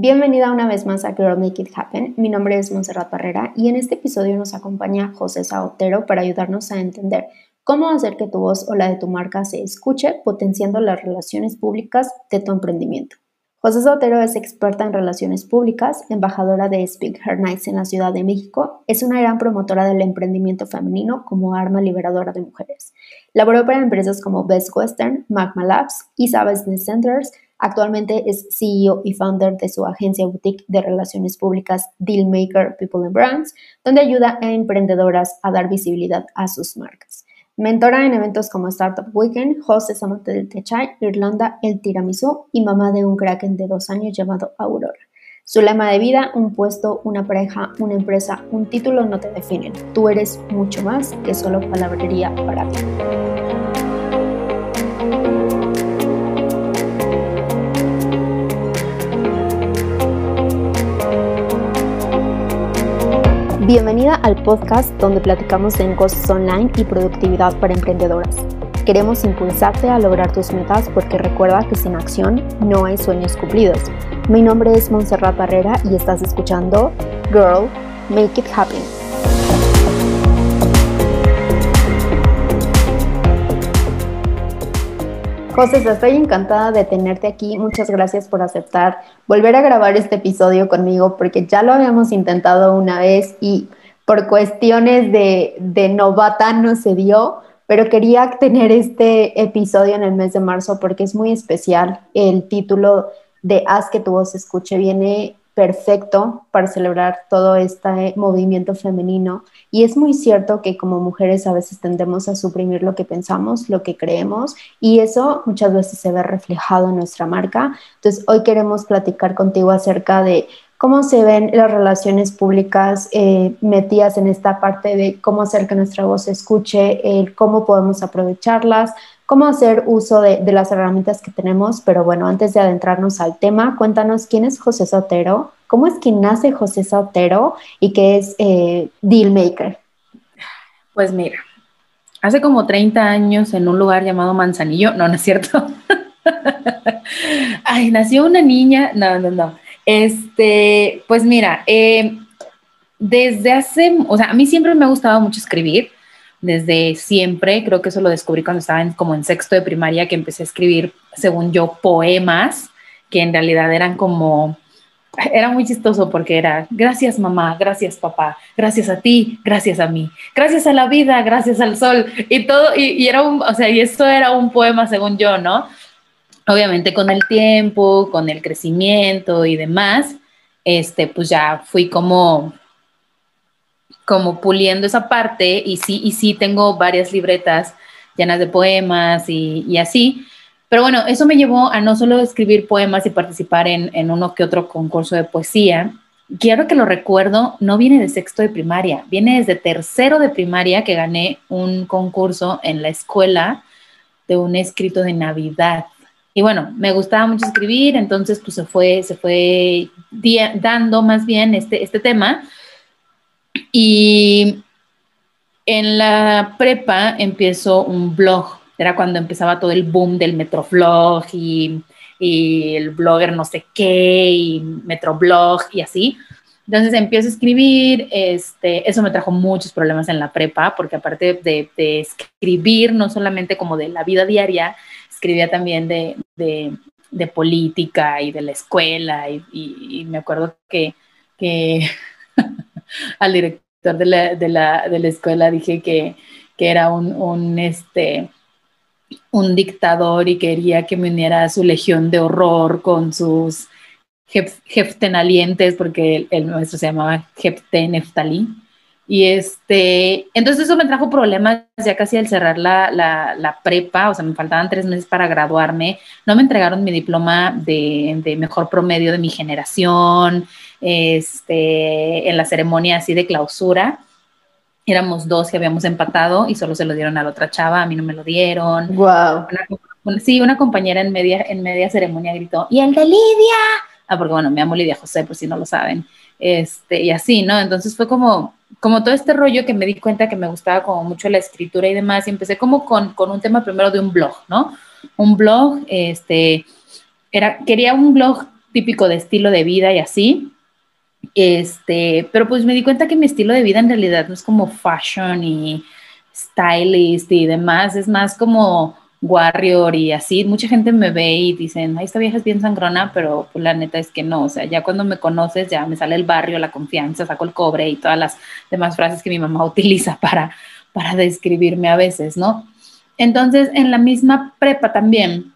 Bienvenida una vez más a Girl Make It Happen. Mi nombre es Montserrat Barrera y en este episodio nos acompaña José Saotero para ayudarnos a entender cómo hacer que tu voz o la de tu marca se escuche, potenciando las relaciones públicas de tu emprendimiento. José Sotero es experta en relaciones públicas, embajadora de Speak Her Nights en la Ciudad de México, es una gran promotora del emprendimiento femenino como arma liberadora de mujeres. Laboró para empresas como Best Western, Magma Labs, ISA Business Centers, actualmente es CEO y founder de su agencia boutique de relaciones públicas Dealmaker People and Brands, donde ayuda a emprendedoras a dar visibilidad a sus marcas. Mentora en eventos como Startup Weekend, host es amante del Techai, Irlanda, el tiramisú y mamá de un kraken de dos años llamado Aurora. Su lema de vida, un puesto, una pareja, una empresa, un título no te definen. Tú eres mucho más que solo palabrería para ti. Bienvenida al podcast donde platicamos de negocios online y productividad para emprendedoras. Queremos impulsarte a lograr tus metas porque recuerda que sin acción no hay sueños cumplidos. Mi nombre es Montserrat Barrera y estás escuchando Girl, Make It Happen. José, estoy encantada de tenerte aquí. Muchas gracias por aceptar volver a grabar este episodio conmigo porque ya lo habíamos intentado una vez y por cuestiones de, novata no se dio, pero quería tener este episodio en el mes de marzo porque es muy especial. El título de Haz que tu voz escuche viene perfecto para celebrar todo este movimiento femenino. Y es muy cierto que como mujeres a veces tendemos a suprimir lo que pensamos, lo que creemos, y eso muchas veces se ve reflejado en nuestra marca. Entonces, hoy queremos platicar contigo acerca de cómo se ven las relaciones públicas eh, metidas en esta parte de cómo hacer que nuestra voz se escuche, cómo podemos aprovecharlas, cómo hacer uso de, las herramientas que tenemos. Pero bueno, antes de adentrarnos al tema, cuéntanos quién es José Sotero, cómo es que nace José Sotero y qué es eh, Dealmaker. Pues mira, hace como 30 años en un lugar llamado Manzanillo, no, no es cierto. Ay, nació una niña, no, no, no. Este, pues mira, eh, desde hace, o sea, a mí siempre me ha gustado mucho escribir desde siempre. Creo que eso lo descubrí cuando estaba en, como en sexto de primaria, que empecé a escribir, según yo, poemas, que en realidad eran como, era muy chistoso porque era, gracias mamá, gracias papá, gracias a ti, gracias a mí, gracias a la vida, gracias al sol, y todo, y, era un, o sea, y esto era un poema según yo, ¿no? Obviamente con el tiempo, con el crecimiento y demás, este, pues ya fui como como puliendo esa parte y sí, y sí tengo varias libretas llenas de poemas y, así. Pero bueno, eso me llevó a no solo escribir poemas y participar en, en uno que otro concurso de poesía. Quiero que lo recuerdo, no viene de sexto de primaria, viene desde tercero de primaria que gané un concurso en la escuela de un escrito de Navidad. Y bueno, me gustaba mucho escribir, entonces pues se fue, se fue dando más bien este, este tema y en la prepa empiezo un blog. Era cuando empezaba todo el boom del Metroflog y, y el blogger no sé qué y Metroblog y así. Entonces empiezo a escribir, este, eso me trajo muchos problemas en la prepa, porque aparte de, escribir, no solamente como de la vida diaria, escribía también de, de, política y de la escuela, y, y me acuerdo que, que al director de la, de la, de la escuela dije que, que era un, un, este, un dictador y quería que me uniera a su legión de horror con sus jeftenalientes, porque el, maestro se llamaba Jefte Neftali. Y este, entonces eso me trajo problemas ya casi al cerrar la, la, la, prepa, o sea, me faltaban tres meses para graduarme, no me entregaron mi diploma de, de mejor promedio de mi generación, este, en la ceremonia así de clausura. Éramos dos que habíamos empatado y solo se lo dieron a la otra chava, a mí no me lo dieron. Wow. sí, una compañera en media, en media ceremonia gritó, ¡y el de Lidia! Ah, porque bueno, me llamo Lidia José, por si no lo saben. Este, y así, ¿no? Entonces fue como, como todo este rollo que me di cuenta que me gustaba como mucho la escritura y demás, y empecé como con, con un tema primero de un blog, ¿no? Un blog, este, era, quería un blog típico de estilo de vida y así. Este, pero pues me di cuenta que mi estilo de vida en realidad no es como fashion y stylist y demás, es más como warrior y así. Mucha gente me ve y dicen, ay, esta vieja es bien sangrona, pero pues la neta es que no, o sea, ya cuando me conoces ya me sale el barrio, la confianza, saco el cobre y todas las demás frases que mi mamá utiliza para, para describirme a veces, ¿no? Entonces, en la misma prepa también,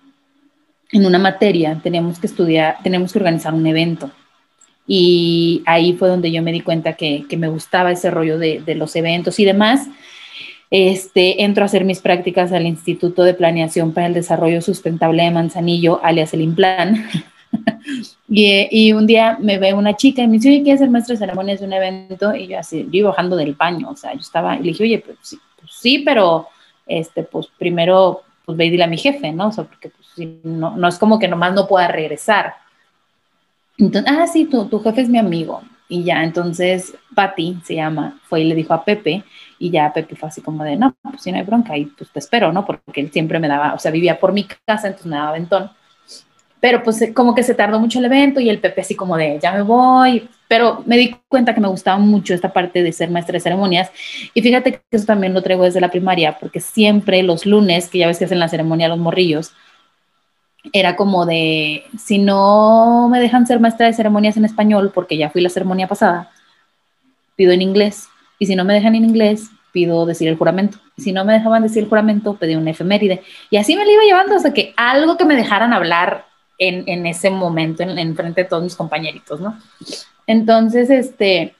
en una materia, teníamos que estudiar, teníamos que organizar un evento. Y ahí fue donde yo me di cuenta que, que me gustaba ese rollo de, de los eventos y demás este, entro a hacer mis prácticas al Instituto de Planeación para el Desarrollo Sustentable de Manzanillo, alias el IMPLAN. y, y, un día me ve una chica y me dice, oye, ¿quieres ser maestra de ceremonias de un evento? Y yo así, yo iba bajando del baño, o sea, yo estaba, y le dije, oye, pues sí, pues sí pero, este, pues primero, pues ve y dile a mi jefe, ¿no? O sea, porque pues, no, no es como que nomás no pueda regresar. Entonces, ah, sí, tu, tu jefe es mi amigo. Y ya, entonces, Patti se llama, fue y le dijo a Pepe, y ya Pepe fue así como de, no, pues si no hay bronca, y pues te espero, ¿no? Porque él siempre me daba, o sea, vivía por mi casa, entonces me daba ventón. Pero pues como que se tardó mucho el evento y el Pepe así como de, ya me voy, pero me di cuenta que me gustaba mucho esta parte de ser maestra de ceremonias. Y fíjate que eso también lo traigo desde la primaria, porque siempre los lunes, que ya ves que hacen la ceremonia los morrillos, era como de, si no me dejan ser maestra de ceremonias en español, porque ya fui la ceremonia pasada, pido en inglés y si no me dejan en inglés, pido decir el juramento. Y si no me dejaban decir el juramento, pedí una efeméride. Y así me lo iba llevando hasta que algo que me dejaran hablar en, en ese momento, en, en, frente de todos mis compañeritos, ¿no? Entonces, este,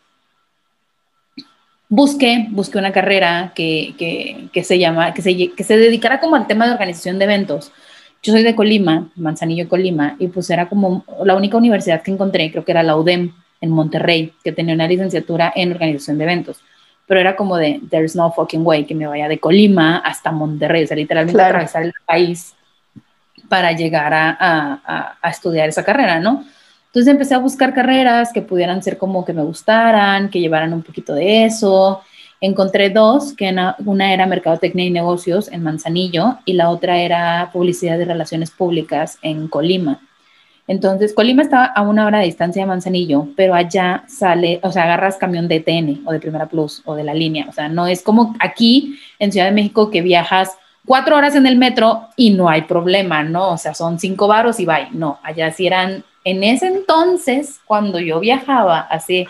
busqué, busqué una carrera que, que, se que se, que se dedicara como al tema de organización de eventos. Yo soy de Colima, Manzanillo, Colima, y pues era como la única universidad que encontré, creo que era la UDEM en Monterrey, que tenía una licenciatura en organización de eventos pero era como de, there's no fucking way que me vaya de Colima hasta Monterrey, o sea, literalmente atravesar el país para llegar a, a, a, estudiar esa carrera, ¿no? Entonces empecé a buscar carreras que pudieran ser como que me gustaran, que llevaran un poquito de eso. Encontré dos, que una, era Mercadotecnia y Negocios en Manzanillo y la otra era Publicidad y Relaciones Públicas en Colima. Entonces, Colima está a una hora de distancia de Manzanillo, pero allá sale, o sea, agarras camión de TN o de Primera Plus o de la línea. O sea, no es como aquí en Ciudad de México que viajas cuatro horas en el metro y no hay problema, ¿no? O sea, son cinco varos y bye. No, allá sí eran, en ese entonces, cuando yo viajaba, hace,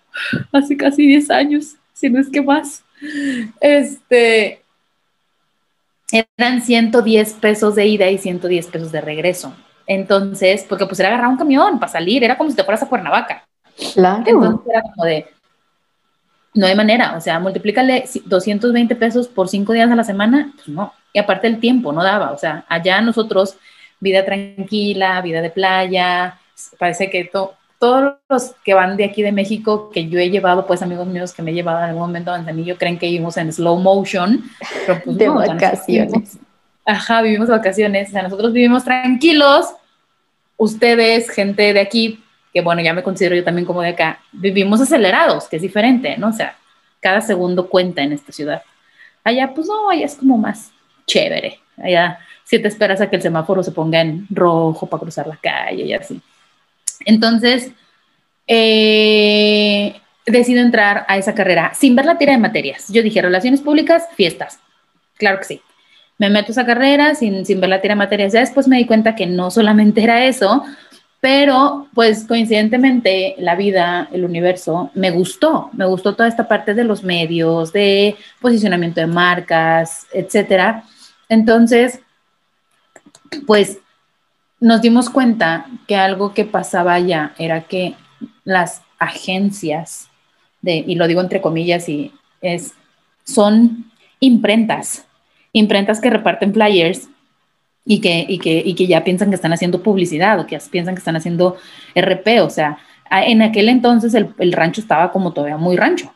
hace casi 10 años, si no es que más, este, eran 110 pesos de ida y 110 pesos de regreso. Entonces, porque pues era agarrar un camión para salir, era como si te fueras a Cuernavaca. Claro. Entonces era como de, no hay manera, o sea, multiplícale 220 pesos por cinco días a la semana, pues no. Y aparte el tiempo no daba, o sea, allá nosotros, vida tranquila, vida de playa, parece que todos los que van de aquí de México, que yo he llevado, pues amigos míos que me he llevado en algún momento a Manzanillo, creen que vivimos en slow motion, pero pues de vacaciones. Ajá, vivimos vacaciones, o sea, nosotros vivimos tranquilos, ustedes, gente de aquí, que bueno, ya me considero yo también como de acá, vivimos acelerados, que es diferente, ¿no? O sea, cada segundo cuenta en esta ciudad. Allá, pues no, allá es como más chévere. Allá, si te esperas a que el semáforo se ponga en rojo para cruzar la calle y así. Entonces, eh, decido entrar a esa carrera sin ver la tira de materias. Yo dije, relaciones públicas, fiestas. Claro que sí me meto a esa carrera sin, sin ver la tira de materias. Ya después me di cuenta que no solamente era eso, pero pues coincidentemente la vida, el universo, me gustó, me gustó toda esta parte de los medios, de posicionamiento de marcas, etcétera. Entonces, pues nos dimos cuenta que algo que pasaba allá era que las agencias de, y lo digo entre comillas, y es, son imprentas imprentas que reparten flyers y que, y que, y que ya piensan que están haciendo publicidad o que piensan que están haciendo RP. O sea, en aquel entonces el, el rancho estaba como todavía muy rancho.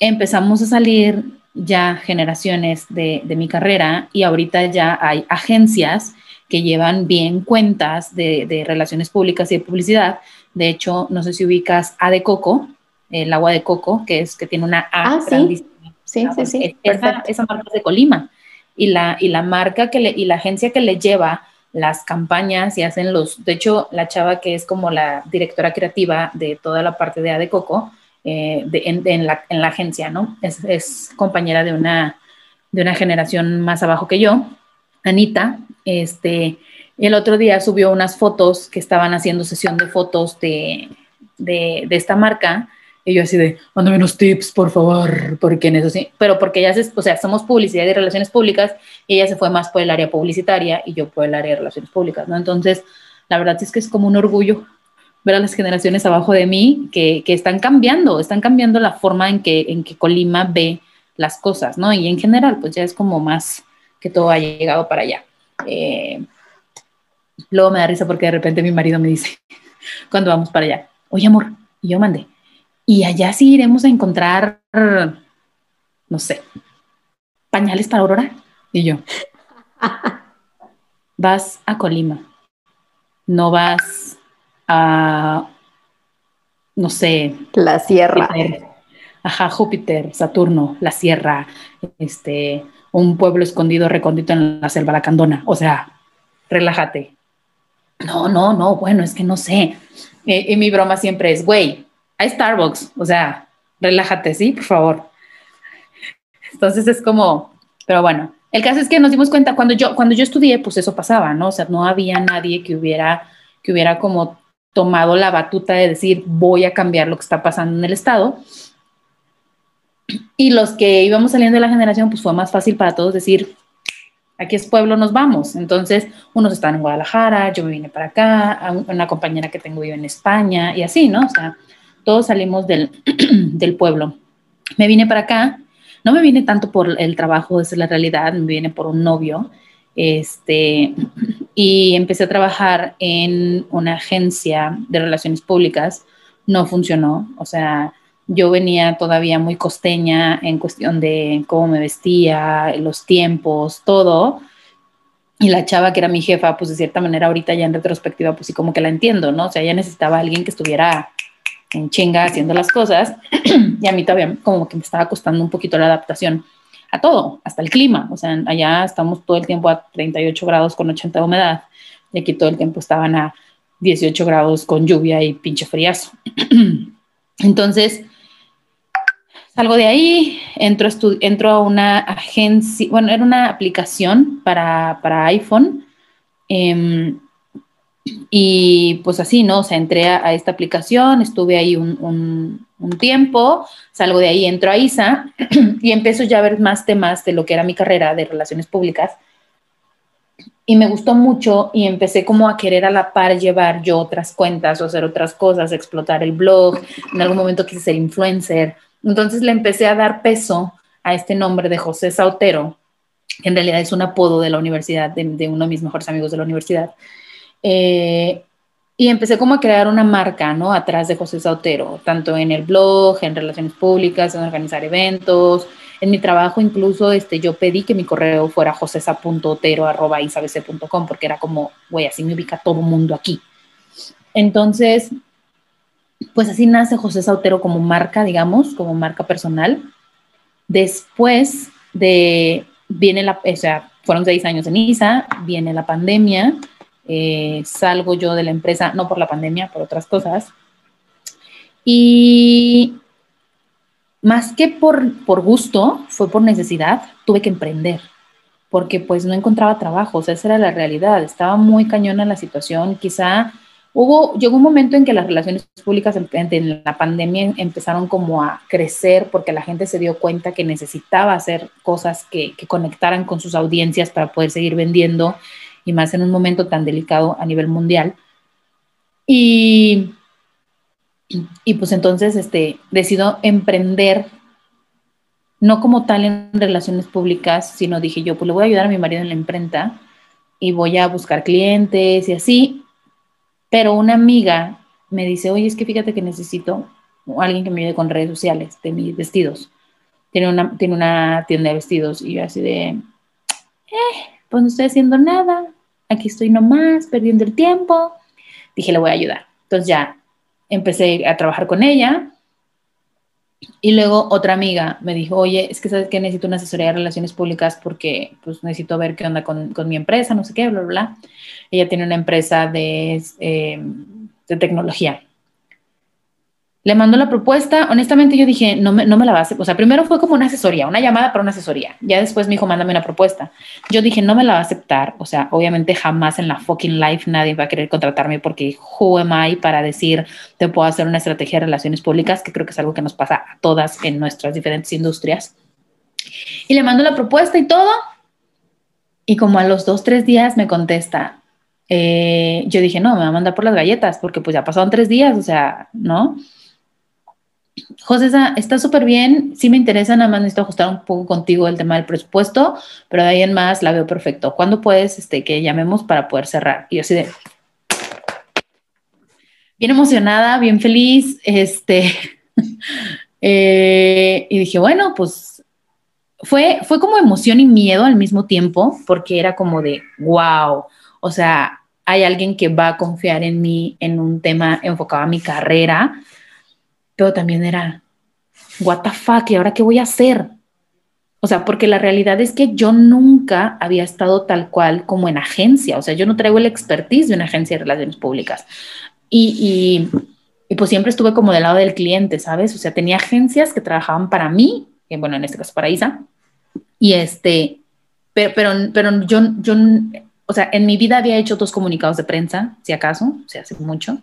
Empezamos a salir ya generaciones de, de, mi carrera y ahorita ya hay agencias que llevan bien cuentas de, de, relaciones públicas y de publicidad. De hecho, no sé si ubicas A de Coco, el agua de coco, que es que tiene una A ah, grandísima. Sí, sí, sí. Esa, esa, marca es de Colima y la, y la marca que le, y la agencia que le lleva las campañas y hacen los, de hecho, la chava que es como la directora creativa de toda la parte de Adecoco, eh, en, la, agencia, ¿no? Es, compañera de una, de una generación más abajo que yo, Anita, este, el otro día subió unas fotos que estaban haciendo sesión de fotos de, de, esta marca y yo así de, mándame unos tips, por favor, porque en eso sí, pero porque ella se, o sea, somos publicidad y relaciones públicas y ella se fue más por el área publicitaria y yo por el área de relaciones públicas, ¿no? Entonces, la verdad es que es como un orgullo ver a las generaciones abajo de mí que, que están cambiando, están cambiando la forma en que, en que Colima ve las cosas, ¿no? Y en general, pues ya es como más que todo ha llegado para allá. Eh, luego me da risa porque de repente mi marido me dice, cuando vamos para allá, oye amor, y yo mandé, y allá sí iremos a encontrar, no sé, pañales para Aurora. Y yo, vas a Colima, no vas a, no sé. La sierra. ajá, Júpiter, Saturno, la sierra, este, un pueblo escondido, recóndito en la selva lacandona. O sea, relájate. No, no, no, bueno, es que no sé. Eh, y mi broma siempre es, güey, hay Starbucks, o sea, relájate, ¿sí? Por favor. Entonces es como, pero bueno, el caso es que nos dimos cuenta, cuando yo, cuando yo estudié, pues eso pasaba, ¿no? O sea, no había nadie que hubiera, que hubiera como tomado la batuta de decir, voy a cambiar lo que está pasando en el Estado. Y los que íbamos saliendo de la generación, pues fue más fácil para todos decir, aquí es pueblo, nos vamos. Entonces, unos están en Guadalajara, yo me vine para acá, una compañera que tengo vive en España y así, ¿no? O sea, todos salimos del, del pueblo. Me vine para acá, no me vine tanto por el trabajo, esa es la realidad, me vine por un novio, este, y empecé a trabajar en una agencia de relaciones públicas, no funcionó, o sea, yo venía todavía muy costeña en cuestión de cómo me vestía, los tiempos, todo, y la chava que era mi jefa, pues de cierta manera ahorita ya en retrospectiva, pues sí como que la entiendo, ¿no? O sea, ella necesitaba alguien que estuviera en chinga haciendo las cosas y a mí todavía como que me estaba costando un poquito la adaptación a todo, hasta el clima. O sea, allá estamos todo el tiempo a 38 grados con 80 de humedad y aquí todo el tiempo estaban a 18 grados con lluvia y pinche friazo. Entonces, salgo de ahí, entro, entro a una agencia, bueno, era una aplicación para, para iPhone. Eh, y pues así, ¿no? O sea, entré a, esta aplicación, estuve ahí un, tiempo, salgo de ahí, entro a ISA y empiezo ya a ver más temas de lo que era mi carrera de relaciones públicas. Y me gustó mucho y empecé como a querer a la par llevar yo otras cuentas o hacer otras cosas, explotar el blog. En algún momento quise ser influencer. Entonces le empecé a dar peso a este nombre de José Sautero, que en realidad es un apodo de la universidad, de, uno de mis mejores amigos de la universidad. Eh, y empecé como a crear una marca, ¿no? Atrás de José Sautero, tanto en el blog, en relaciones públicas, en organizar eventos. En mi trabajo incluso este, yo pedí que mi correo fuera josesa.otero.com porque era como, güey, así me ubica todo mundo aquí. Entonces, pues así nace José Sautero como marca, digamos, como marca personal. Después de, viene la, o sea, fueron seis años en ISA, viene la pandemia, eh, salgo yo de la empresa, no por la pandemia, por otras cosas. Y más que por, por gusto, fue por necesidad, tuve que emprender, porque pues no encontraba trabajo, o sea, esa era la realidad, estaba muy cañona la situación, quizá hubo, llegó un momento en que las relaciones públicas en, la pandemia empezaron como a crecer porque la gente se dio cuenta que necesitaba hacer cosas que, que conectaran con sus audiencias para poder seguir vendiendo y más en un momento tan delicado a nivel mundial. Y, y pues entonces este, decido emprender, no como tal en relaciones públicas, sino dije yo, pues le voy a ayudar a mi marido en la imprenta y voy a buscar clientes y así. Pero una amiga me dice, oye, es que fíjate que necesito alguien que me ayude con redes sociales de mis vestidos. Tiene una, tiene una tienda de vestidos y yo así de, eh, pues no estoy haciendo nada, aquí estoy nomás, perdiendo el tiempo. Dije, le voy a ayudar. Entonces ya empecé a trabajar con ella Y luego otra amiga me dijo, oye, es que sabes que necesito una asesoría de relaciones públicas porque pues necesito ver qué onda con, con mi empresa, no sé qué, bla, bla, bla. Ella tiene una empresa de, eh, de tecnología. Le mandó la propuesta, honestamente yo dije, no me, no me la va a hacer, o sea, primero fue como una asesoría, una llamada para una asesoría, ya después me dijo, mándame una propuesta. Yo dije, no me la va a aceptar, o sea, obviamente jamás en la fucking life nadie va a querer contratarme porque who am I para decir, te puedo hacer una estrategia de relaciones públicas, que creo que es algo que nos pasa a todas en nuestras diferentes industrias. Y le mando la propuesta y todo, y como a los dos, tres días me contesta, eh, yo dije, no, me va a mandar por las galletas, porque pues ya pasaron tres días, o sea, ¿no? José, está súper bien, sí me interesa, nada más necesito ajustar un poco contigo el tema del presupuesto, pero de ahí en más la veo perfecto. ¿Cuándo puedes este, que llamemos para poder cerrar? Y yo así de, bien emocionada, bien feliz, este, eh, y dije, bueno, pues fue, fue como emoción y miedo al mismo tiempo, porque era como de, wow, o sea, hay alguien que va a confiar en mí en un tema enfocado a mi carrera pero también era, what the fuck, ¿y ahora qué voy a hacer? O sea, porque la realidad es que yo nunca había estado tal cual como en agencia, o sea, yo no traigo el expertise de una agencia de relaciones públicas. Y, y, pues siempre estuve como del lado del cliente, ¿sabes? O sea, tenía agencias que trabajaban para mí, que bueno, en este caso para Isa, y este, pero, pero, pero yo, yo, o sea, en mi vida había hecho dos comunicados de prensa, si acaso, o sea, hace mucho,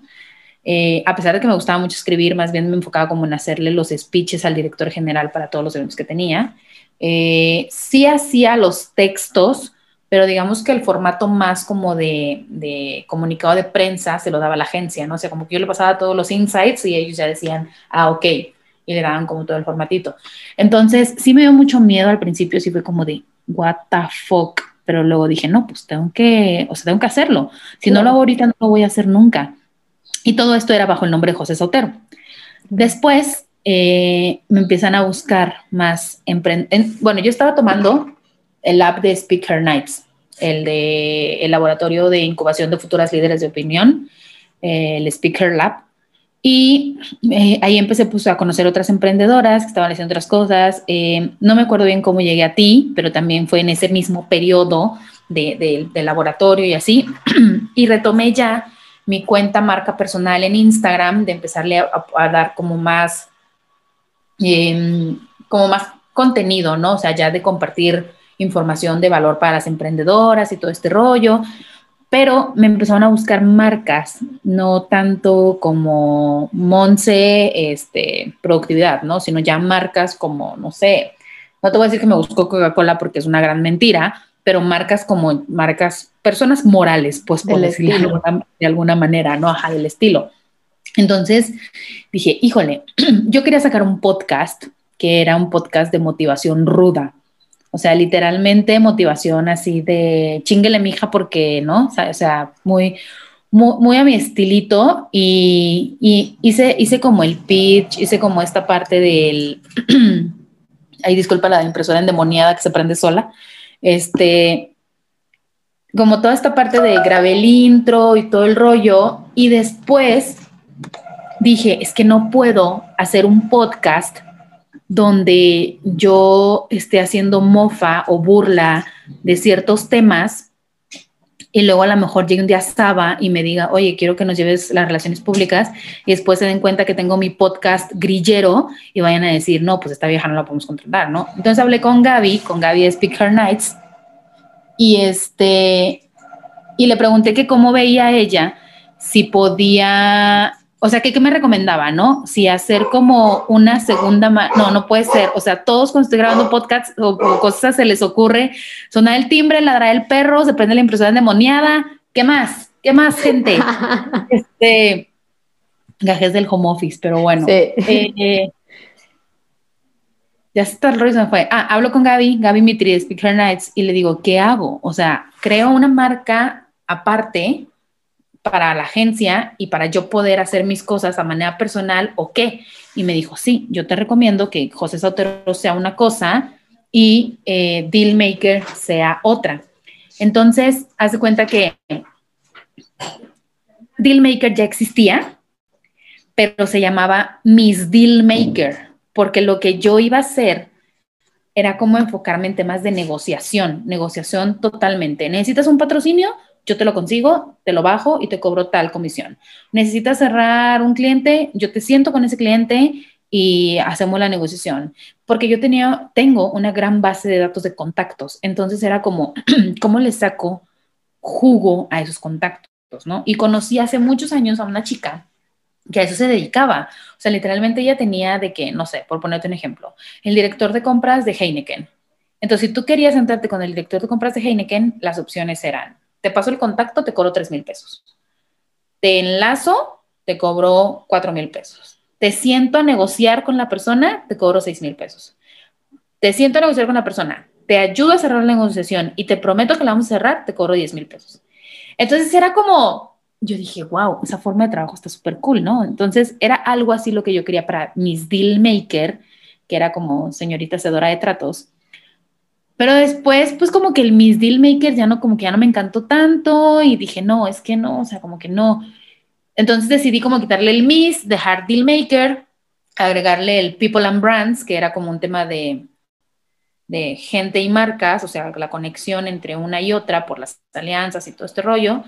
eh, a pesar de que me gustaba mucho escribir, más bien me enfocaba como en hacerle los speeches al director general para todos los eventos que tenía. Eh, sí hacía los textos, pero digamos que el formato más como de, comunicado de prensa se lo daba la agencia, ¿no? O sea, como que yo le pasaba todos los insights y ellos ya decían, ah, ok, y le daban como todo el formatito. Entonces, sí me dio mucho miedo al principio, sí fue como de, what the fuck, pero luego dije, no, pues tengo que, o sea, tengo que hacerlo. Si no lo hago ahorita, no lo voy a hacer nunca. Y todo esto era bajo el nombre de José Sotero. Después eh, me empiezan a buscar más. bueno, yo estaba tomando el app de Speaker Nights, el de el laboratorio de incubación de futuras líderes de opinión, eh, el Speaker Lab. Y eh, ahí empecé pues, a conocer otras emprendedoras que estaban haciendo otras cosas. no me acuerdo bien cómo llegué a ti, pero también fue en ese mismo periodo de, de laboratorio y así. y retomé ya mi cuenta marca personal en Instagram, de empezarle a, dar como más, em, como más contenido, ¿no? O sea, ya de compartir información de valor para las emprendedoras y todo este rollo. Pero me empezaron a buscar marcas, no tanto como Monse, este, productividad, ¿no? Sino ya marcas como, no sé, no te voy a decir que me buscó Coca-Cola porque es una gran mentira, pero marcas como marcas, personas morales, pues por decirlo de alguna, manera, ¿no? Ajá, del estilo. Entonces dije, híjole, yo quería sacar un podcast que era un podcast de motivación ruda. O sea, literalmente motivación así de chinguele mija porque, ¿no? O sea, muy, muy, a mi estilito y, y, hice, hice como el pitch, hice como esta parte del, ahí disculpa la impresora endemoniada que se prende sola, este, como toda esta parte de grabé el intro y todo el rollo, y después dije, es que no puedo hacer un podcast donde yo esté haciendo mofa o burla de ciertos temas y luego a lo mejor llegue un día Saba y me diga, oye, quiero que nos lleves las relaciones públicas y después se den cuenta que tengo mi podcast grillero y vayan a decir, no, pues esta vieja no la podemos contratar, ¿no? Entonces hablé con Gaby, con Gaby de Speaker Nights y este, y le pregunté que cómo veía ella si podía o sea, ¿qué, me recomendaba, no? Si hacer como una segunda, no, no puede ser. O sea, todos cuando estoy grabando podcasts o, cosas se les ocurre sonar el timbre, ladrar el perro, se prende la impresora endemoniada. ¿Qué más? ¿Qué más, gente? este, gajes del home office, pero bueno. Eh, ya está el rollo, se me fue. Ah, hablo con Gaby, Gaby Mitri de Speaker Nights, y le digo, ¿qué hago? O sea, creo una marca aparte para la agencia y para yo poder hacer mis cosas a manera personal o qué. Y me dijo, sí, yo te recomiendo que José Sotero sea una cosa y eh, Dealmaker sea otra. Entonces, haz de cuenta que Dealmaker ya existía, pero se llamaba Miss Dealmaker porque lo que yo iba a hacer era como enfocarme en temas de negociación, negociación totalmente. ¿Necesitas un patrocinio? Yo te lo consigo, te lo bajo y te cobro tal comisión. ¿Necesitas cerrar un cliente? Yo te siento con ese cliente y hacemos la negociación. Porque yo tenía, tengo una gran base de datos de contactos. Entonces era como, ¿cómo le saco jugo a esos contactos? ¿no? Y conocí hace muchos años a una chica que a eso se dedicaba. O sea, literalmente ella tenía de que, no sé, por ponerte un ejemplo, el director de compras de Heineken. Entonces, si tú querías sentarte con el director de compras de Heineken, las opciones eran, te paso el contacto, te cobro 3 mil pesos. Te enlazo, te cobro 4 mil pesos. Te siento a negociar con la persona, te cobro 6 mil pesos. Te siento a negociar con la persona, te ayudo a cerrar la negociación y te prometo que la vamos a cerrar, te cobro 10 mil pesos. Entonces era como, yo dije, wow, esa forma de trabajo está súper cool, ¿no? Entonces era algo así lo que yo quería para mis deal maker, que era como señorita hacedora de tratos. Pero después, pues como que el Miss Deal Maker ya no, como que ya no me encantó tanto y dije, no, es que no, o sea, como que no. Entonces decidí como quitarle el Miss, dejar Deal Maker, agregarle el People and Brands, que era como un tema de, de gente y marcas, o sea, la conexión entre una y otra por las alianzas y todo este rollo.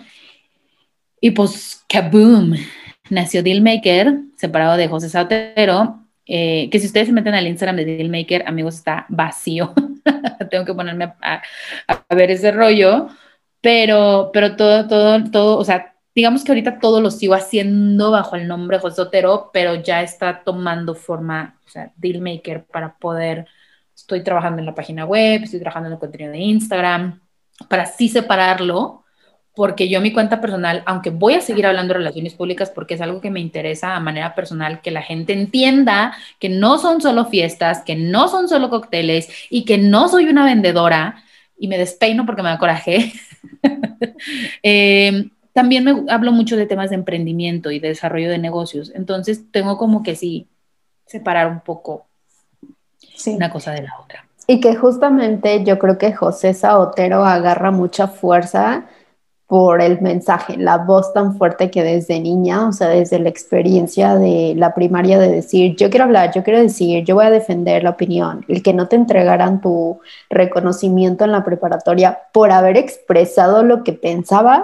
Y pues, kaboom, nació Dealmaker, separado de José Sautero, eh, que si ustedes se meten al Instagram de Dealmaker, amigos, está vacío. Tengo que ponerme a, ver ese rollo, pero, pero todo, todo, todo, o sea, digamos que ahorita todo lo sigo haciendo bajo el nombre José Otero, pero ya está tomando forma, o sea, Dealmaker para poder, estoy trabajando en la página web, estoy trabajando en el contenido de Instagram, para así separarlo porque yo mi cuenta personal, aunque voy a seguir hablando de relaciones públicas porque es algo que me interesa a manera personal, que la gente entienda que no son solo fiestas, que no son solo cócteles y que no soy una vendedora y me despeino porque me da coraje. eh, también me hablo mucho de temas de emprendimiento y de desarrollo de negocios, entonces tengo como que sí separar un poco una cosa de la otra. Y que justamente yo creo que José Saotero agarra mucha fuerza por el mensaje, la voz tan fuerte que desde niña, o sea, desde la experiencia de la primaria de decir, yo quiero hablar, yo quiero decir, yo voy a defender la opinión, el que no te entregaran tu reconocimiento en la preparatoria por haber expresado lo que pensabas,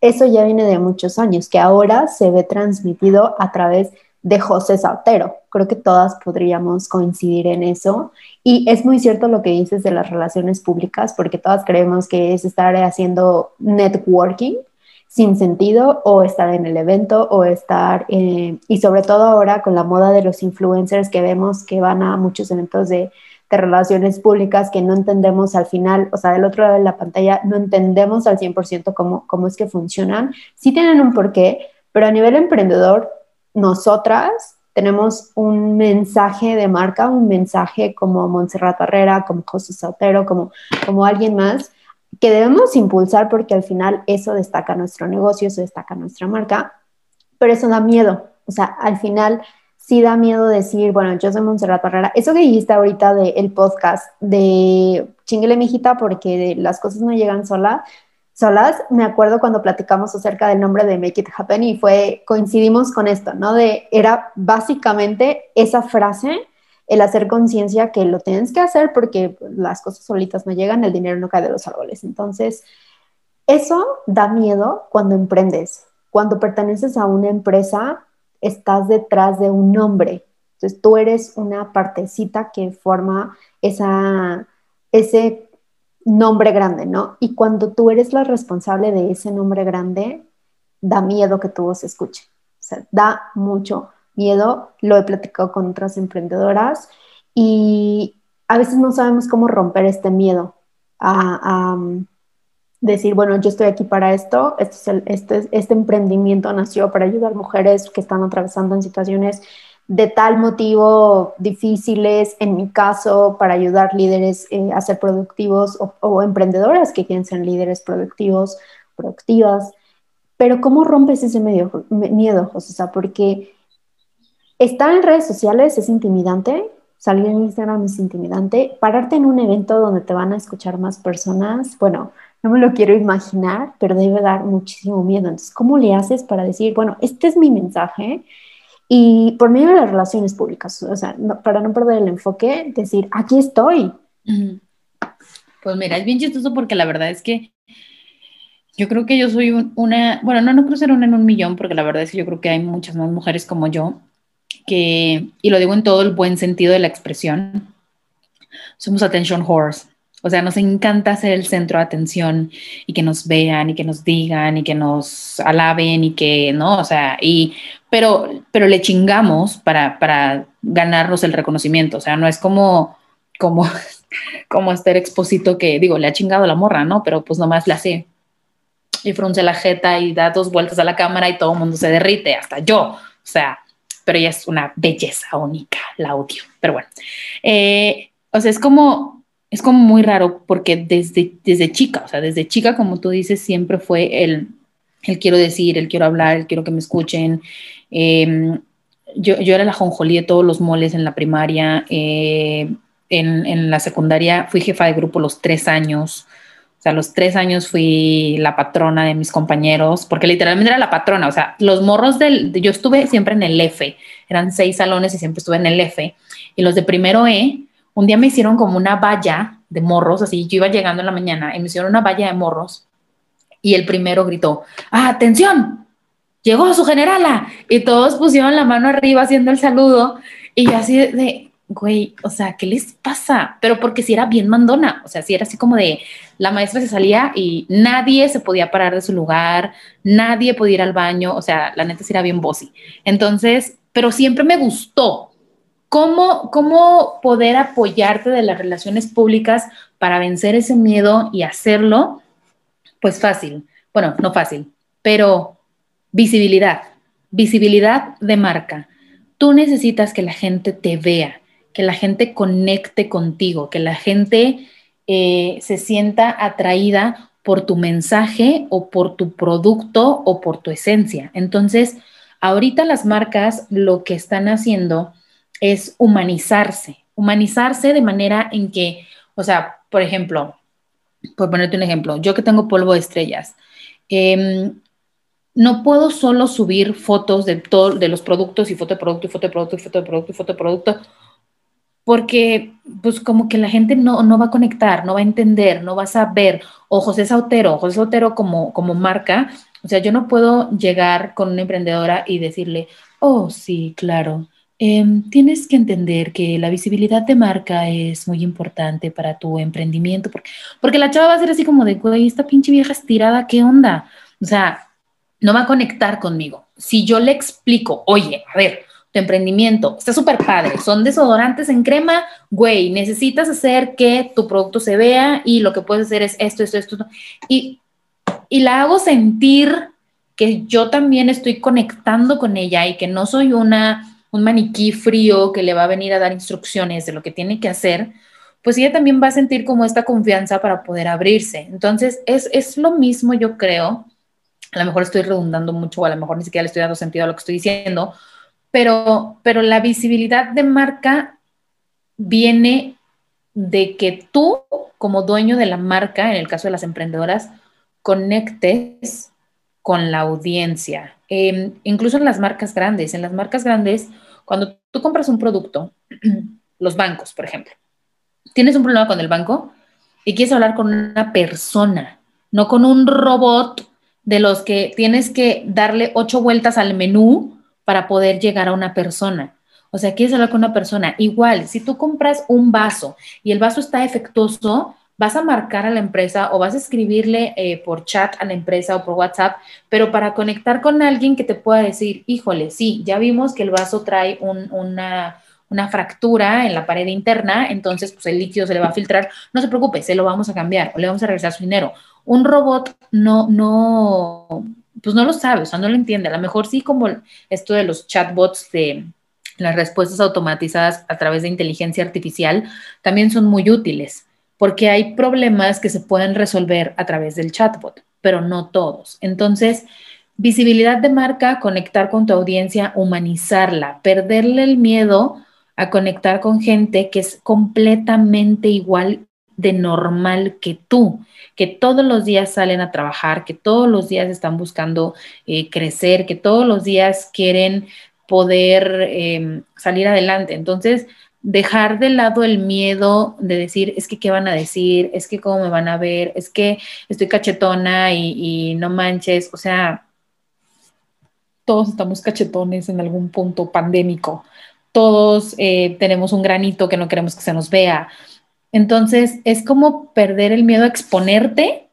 eso ya viene de muchos años, que ahora se ve transmitido a través de José Sautero. Creo que todas podríamos coincidir en eso. Y es muy cierto lo que dices de las relaciones públicas, porque todas creemos que es estar haciendo networking sin sentido o estar en el evento o estar, eh, y sobre todo ahora con la moda de los influencers que vemos que van a muchos eventos de, de relaciones públicas que no entendemos al final, o sea, del otro lado de la pantalla, no entendemos al 100% cómo, cómo es que funcionan. Sí tienen un porqué, pero a nivel emprendedor nosotras tenemos un mensaje de marca, un mensaje como Montserrat Herrera, como José Sautero, como, como alguien más, que debemos impulsar porque al final eso destaca nuestro negocio, eso destaca nuestra marca, pero eso da miedo. O sea, al final sí da miedo decir, bueno, yo soy Montserrat Herrera. Eso que dijiste ahorita del podcast de chinguele mijita porque las cosas no llegan sola, solas, me acuerdo cuando platicamos acerca del nombre de Make It Happen y fue, coincidimos con esto, ¿no? De, era básicamente esa frase, el hacer conciencia que lo tienes que hacer porque las cosas solitas no llegan, el dinero no cae de los árboles. Entonces, eso da miedo cuando emprendes. Cuando perteneces a una empresa, estás detrás de un nombre. Entonces, tú eres una partecita que forma esa, ese nombre grande, ¿no? Y cuando tú eres la responsable de ese nombre grande, da miedo que tu voz se escuche. O sea, da mucho miedo. Lo he platicado con otras emprendedoras y a veces no sabemos cómo romper este miedo a, um, decir, bueno, yo estoy aquí para esto, este, este, este emprendimiento nació para ayudar mujeres que están atravesando en situaciones de tal motivo difíciles, en mi caso, para ayudar líderes eh, a ser productivos o, emprendedoras que quieren ser líderes productivos, productivas. Pero ¿cómo rompes ese medio, miedo, José? O sea, porque estar en redes sociales es intimidante, salir en Instagram es intimidante, pararte en un evento donde te van a escuchar más personas, bueno, no me lo quiero imaginar, pero debe dar muchísimo miedo. Entonces, ¿cómo le haces para decir, bueno, este es mi mensaje? Y por medio de las relaciones públicas, o sea, para no perder el enfoque, decir, aquí estoy. Pues mira, es bien chistoso porque la verdad es que yo creo que yo soy una, bueno, no, no creo ser una en un millón, porque la verdad es que yo creo que hay muchas más mujeres como yo, que, y lo digo en todo el buen sentido de la expresión, somos attention whores. O sea, nos encanta ser el centro de atención y que nos vean y que nos digan y que nos alaben y que, ¿no? O sea, y, pero, pero le chingamos para, para ganarnos el reconocimiento. O sea, no es como, como, como Esther Exposito que, digo, le ha chingado la morra, ¿no? Pero pues nomás la hace y frunce la jeta y da dos vueltas a la cámara y todo el mundo se derrite, hasta yo. O sea, pero ella es una belleza única, la odio. Pero bueno, eh, o sea, es como es como muy raro porque desde, desde chica, o sea, desde chica, como tú dices, siempre fue el, el quiero decir, el quiero hablar, el quiero que me escuchen. Em, yo, yo, era la jonjolí de todos los moles en la primaria. Eh, en, en, la secundaria fui jefa de grupo los tres años. O sea, los tres años fui la patrona de mis compañeros, porque literalmente era la patrona. O sea, los morros del. Yo estuve siempre en el F. Eran seis salones y siempre estuve en el F. Y los de primero E un día me hicieron como una valla de morros, así yo iba llegando en la mañana y me hicieron una valla de morros y el primero gritó, ah, atención, llegó su generala y todos pusieron la mano arriba haciendo el saludo y así de, güey, o sea, ¿qué les pasa? Pero porque si era bien mandona, o sea, si era así como de, la maestra se salía y nadie se podía parar de su lugar, nadie podía ir al baño, o sea, la neta sí era bien bossy. Entonces, pero siempre me gustó, ¿Cómo, ¿Cómo poder apoyarte de las relaciones públicas para vencer ese miedo y hacerlo? Pues fácil. Bueno, no fácil, pero visibilidad, visibilidad de marca. Tú necesitas que la gente te vea, que la gente conecte contigo, que la gente eh, se sienta atraída por tu mensaje o por tu producto o por tu esencia. Entonces, ahorita las marcas lo que están haciendo es humanizarse, humanizarse de manera en que, o sea, por ejemplo, por ponerte un ejemplo, yo que tengo polvo de estrellas, em, no puedo solo subir fotos de, todo, de los productos y foto de producto y foto de producto y foto de producto y foto de producto, porque pues como que la gente no, no va a conectar, no va a entender, no va a saber, o José Sautero, José Sautero como, como marca, o sea, yo no puedo llegar con una emprendedora y decirle, oh, sí, claro, Em, tienes que entender que la visibilidad de marca es muy importante para tu emprendimiento, porque, porque la chava va a ser así como de, güey, esta pinche vieja estirada, ¿qué onda? O sea, no va a conectar conmigo. Si yo le explico, oye, a ver, tu emprendimiento está súper padre, son desodorantes en crema, güey, necesitas hacer que tu producto se vea y lo que puedes hacer es esto, esto, esto, y, y la hago sentir que yo también estoy conectando con ella y que no soy una un maniquí frío que le va a venir a dar instrucciones de lo que tiene que hacer, pues ella también va a sentir como esta confianza para poder abrirse. Entonces, es, es lo mismo, yo creo. A lo mejor estoy redundando mucho o a lo mejor ni siquiera le estoy dando sentido a lo que estoy diciendo, pero, pero la visibilidad de marca viene de que tú, como dueño de la marca, en el caso de las emprendedoras, conectes con la audiencia. Em, incluso en las marcas grandes. En las marcas grandes, cuando tú compras un producto, los bancos, por ejemplo, tienes un problema con el banco y quieres hablar con una persona, no con un robot de los que tienes que darle ocho vueltas al menú para poder llegar a una persona. O sea, quieres hablar con una persona. Igual, si tú compras un vaso y el vaso está defectuoso, vas a marcar a la empresa o vas a escribirle eh, por chat a la empresa o por WhatsApp, pero para conectar con alguien que te pueda decir, híjole, sí, ya vimos que el vaso trae una, una fractura en la pared interna, entonces pues el líquido se le va a filtrar, no se preocupe, se lo vamos a cambiar o le vamos a regresar su dinero. Un robot no, no, pues no lo sabe, o sea, no lo entiende. A lo mejor sí como esto de los chatbots de las respuestas automatizadas a través de inteligencia artificial también son muy útiles porque hay problemas que se pueden resolver a través del chatbot, pero no todos. Entonces, visibilidad de marca, conectar con tu audiencia, humanizarla, perderle el miedo a conectar con gente que es completamente igual de normal que tú, que todos los días salen a trabajar, que todos los días están buscando eh, crecer, que todos los días quieren poder em, salir adelante. Entonces, dejar de lado el miedo de decir, es que qué van a decir, es que cómo me van a ver, es que estoy cachetona y, no manches, o sea, todos estamos cachetones en algún punto pandémico, todos eh, tenemos un granito que no queremos que se nos vea. Entonces, es como perder el miedo a exponerte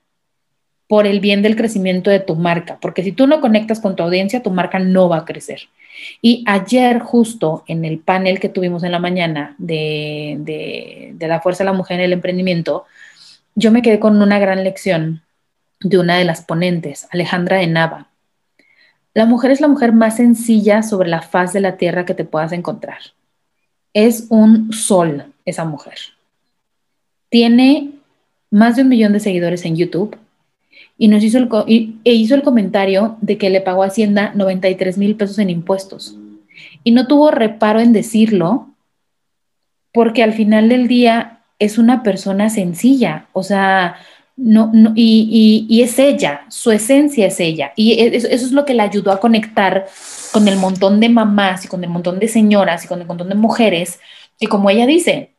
por el bien del crecimiento de tu marca, porque si tú no conectas con tu audiencia, tu marca no va a crecer. Y ayer justo en el panel que tuvimos en la mañana de, la fuerza de la mujer en el emprendimiento, yo me quedé con una gran lección de una de las ponentes, Alejandra de Nava. La mujer es la mujer más sencilla sobre la faz de la tierra que te puedas encontrar. Es un sol esa mujer. Tiene más de un millón de seguidores en YouTube y nos hizo el, e hizo el comentario de que le pagó a Hacienda 93 mil pesos en impuestos. Y no tuvo reparo en decirlo porque al final del día es una persona sencilla, o sea, no, y, es ella, su esencia es ella. Y e, eso, es lo que le ayudó a conectar con el montón de mamás y con el montón de señoras y con el montón de mujeres. Y como ella dice,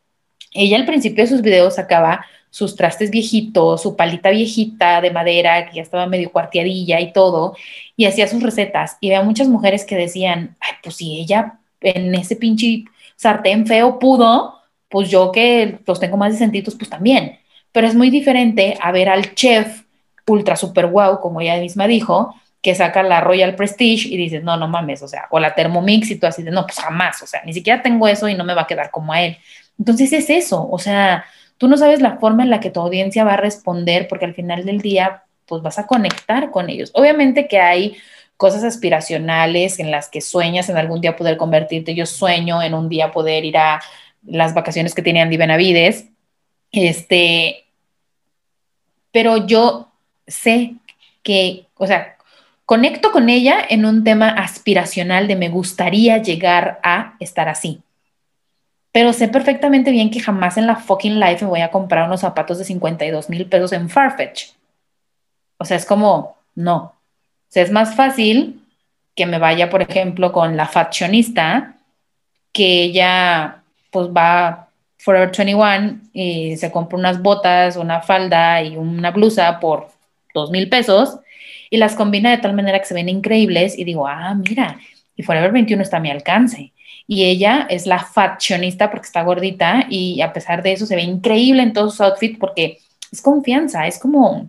ella al principio de sus videos sacaba sus trastes viejitos, su palita viejita de madera que ya estaba medio cuarteadilla y todo, y hacía sus recetas. Y había muchas mujeres que decían, ay, pues si ella en ese pinche sartén feo pudo, pues yo que los tengo más decentitos, pues también. Pero es muy diferente a ver al chef ultra super wow, como ella misma dijo, que saca la Royal Prestige y dices, no, no mames, o sea, o la Thermomix y tú así de, no, pues jamás, o sea, ni siquiera tengo eso y no me va a quedar como a él. Entonces es eso, o sea, Tú no sabes la forma en la que tu audiencia va a responder porque al final del día, pues vas a conectar con ellos. Obviamente que hay cosas aspiracionales en las que sueñas en algún día poder convertirte. Yo sueño en un día poder ir a las vacaciones que tenía Andy Benavides. Este, pero yo sé que, o sea, conecto con ella en un tema aspiracional de me gustaría llegar a estar así pero sé perfectamente bien que jamás en la fucking life me voy a comprar unos zapatos de 52 mil pesos en Farfetch. O sea, es como, no. O sea, es más fácil que me vaya, por ejemplo, con la fashionista, que ella pues va Forever 21 y se compra unas botas, una falda y una blusa por dos mil pesos y las combina de tal manera que se ven increíbles y digo, ah, mira, y Forever 21 está a mi alcance y ella es la fashionista porque está gordita y a pesar de eso se ve increíble en todos sus outfits porque es confianza, es como,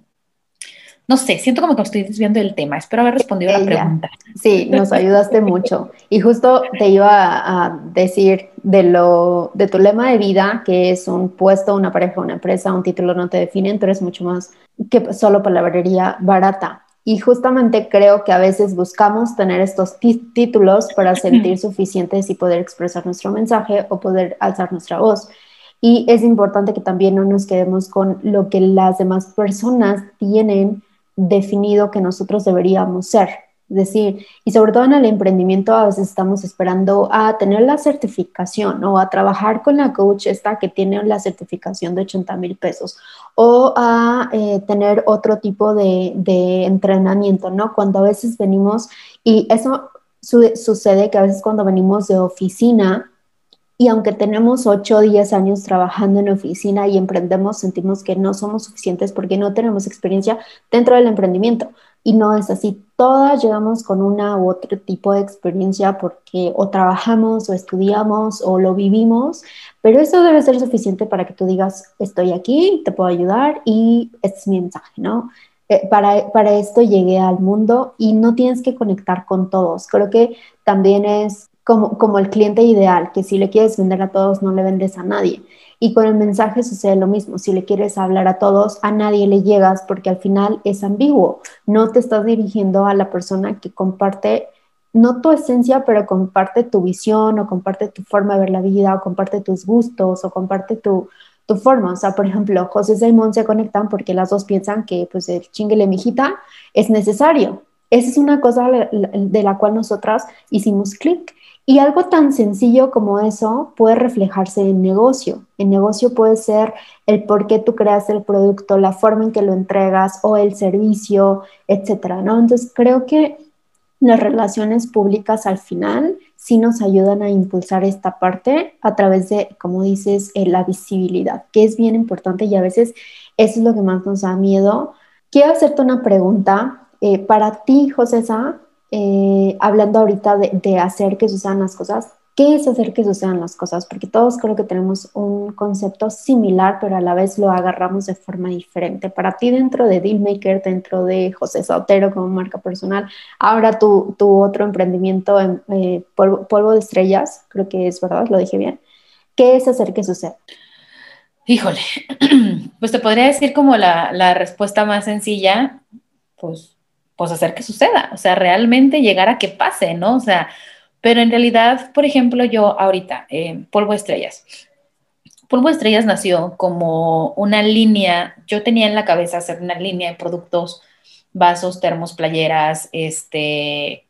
no sé, siento como que estoy desviando del tema. Espero haber respondido a la pregunta. Sí, nos ayudaste mucho. Y justo te iba a decir de lo de tu lema de vida, que es un puesto, una pareja, una empresa, un título no te definen, tú eres mucho más que solo palabrería barata. Y justamente creo que a veces buscamos tener estos títulos para sentir suficientes y poder expresar nuestro mensaje o poder alzar nuestra voz. Y es importante que también no nos quedemos con lo que las demás personas tienen definido que nosotros deberíamos ser. Decir, y sobre todo en el emprendimiento a veces estamos esperando a tener la certificación o a trabajar con la coach esta que tiene la certificación de 80 mil pesos o a eh, tener otro tipo de, de, entrenamiento, ¿no? Cuando a veces venimos, y eso sucede que a veces cuando venimos de oficina, y aunque tenemos 8 o 10 años trabajando en oficina y emprendemos, sentimos que no somos suficientes porque no tenemos experiencia dentro del emprendimiento. Y no es así. Todas llegamos con una u otro tipo de experiencia porque o trabajamos o estudiamos o lo vivimos, pero eso debe ser suficiente para que tú digas, estoy aquí, te puedo ayudar y es mi mensaje, ¿no? Eh, para, para esto llegué al mundo y no tienes que conectar con todos. Creo que también es como, como el cliente ideal, que si le quieres vender a todos, no le vendes a nadie. Y con el mensaje sucede lo mismo. Si le quieres hablar a todos, a nadie le llegas porque al final es ambiguo. No te estás dirigiendo a la persona que comparte, no tu esencia, pero comparte tu visión o comparte tu forma de ver la vida o comparte tus gustos o comparte tu, tu forma. O sea, por ejemplo, José Simón se conectan porque las dos piensan que pues el chinguele mijita es necesario. Esa es una cosa de la cual nosotras hicimos clic y algo tan sencillo como eso puede reflejarse en negocio. En negocio puede ser el por qué tú creas el producto, la forma en que lo entregas o el servicio, etcétera, ¿no? Entonces creo que las relaciones públicas al final sí nos ayudan a impulsar esta parte a través de, como dices, eh, la visibilidad, que es bien importante y a veces eso es lo que más nos da miedo. Quiero hacerte una pregunta. Eh, para ti, José eh, hablando ahorita de, de hacer que sucedan las cosas, ¿Qué es hacer que sucedan las cosas? Porque todos creo que tenemos un concepto similar, pero a la vez lo agarramos de forma diferente. Para ti dentro de Dealmaker, dentro de José Sautero como marca personal, ahora tu, tu otro emprendimiento en eh, polvo, de estrellas, creo que es verdad, lo dije bien. ¿Qué es hacer que suceda? Híjole, pues te podría decir como la, la respuesta más sencilla, pues, pues hacer que suceda, o sea, realmente llegar a que pase, ¿no? O sea, pero en realidad, por ejemplo, yo ahorita, eh, Polvo Estrellas. Polvo Estrellas nació como una línea, yo tenía en la cabeza hacer una línea de productos, vasos, termos, playeras, este,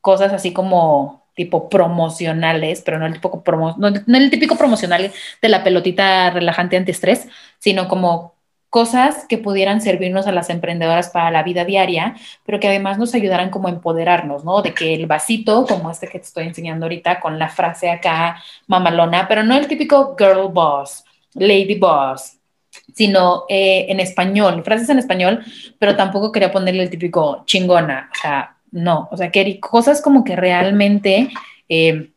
cosas así como tipo promocionales, pero no el, tipo no el típico promocional de la pelotita relajante antiestrés, sino como cosas que pudieran servirnos a las emprendedoras para la vida diaria, pero que además nos ayudaran como a empoderarnos, ¿no? De que el vasito, como este que te estoy enseñando ahorita, con la frase acá mamalona, pero no el típico girl boss, lady boss, sino eh, en español, frases en español, pero tampoco quería ponerle el típico chingona, o sea, no, o sea, que cosas como que realmente eh,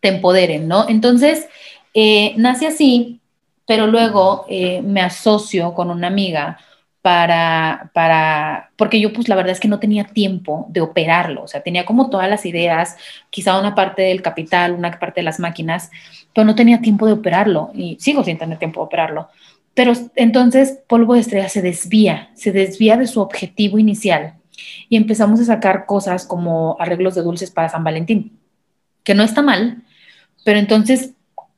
te empoderen, ¿no? Entonces, eh, nace así pero luego eh, me asocio con una amiga para, para, porque yo pues la verdad es que no tenía tiempo de operarlo, o sea, tenía como todas las ideas, quizá una parte del capital, una parte de las máquinas, pero no tenía tiempo de operarlo y sigo sin tener tiempo de operarlo. Pero entonces Polvo de Estrella se desvía, se desvía de su objetivo inicial y empezamos a sacar cosas como arreglos de dulces para San Valentín, que no está mal, pero entonces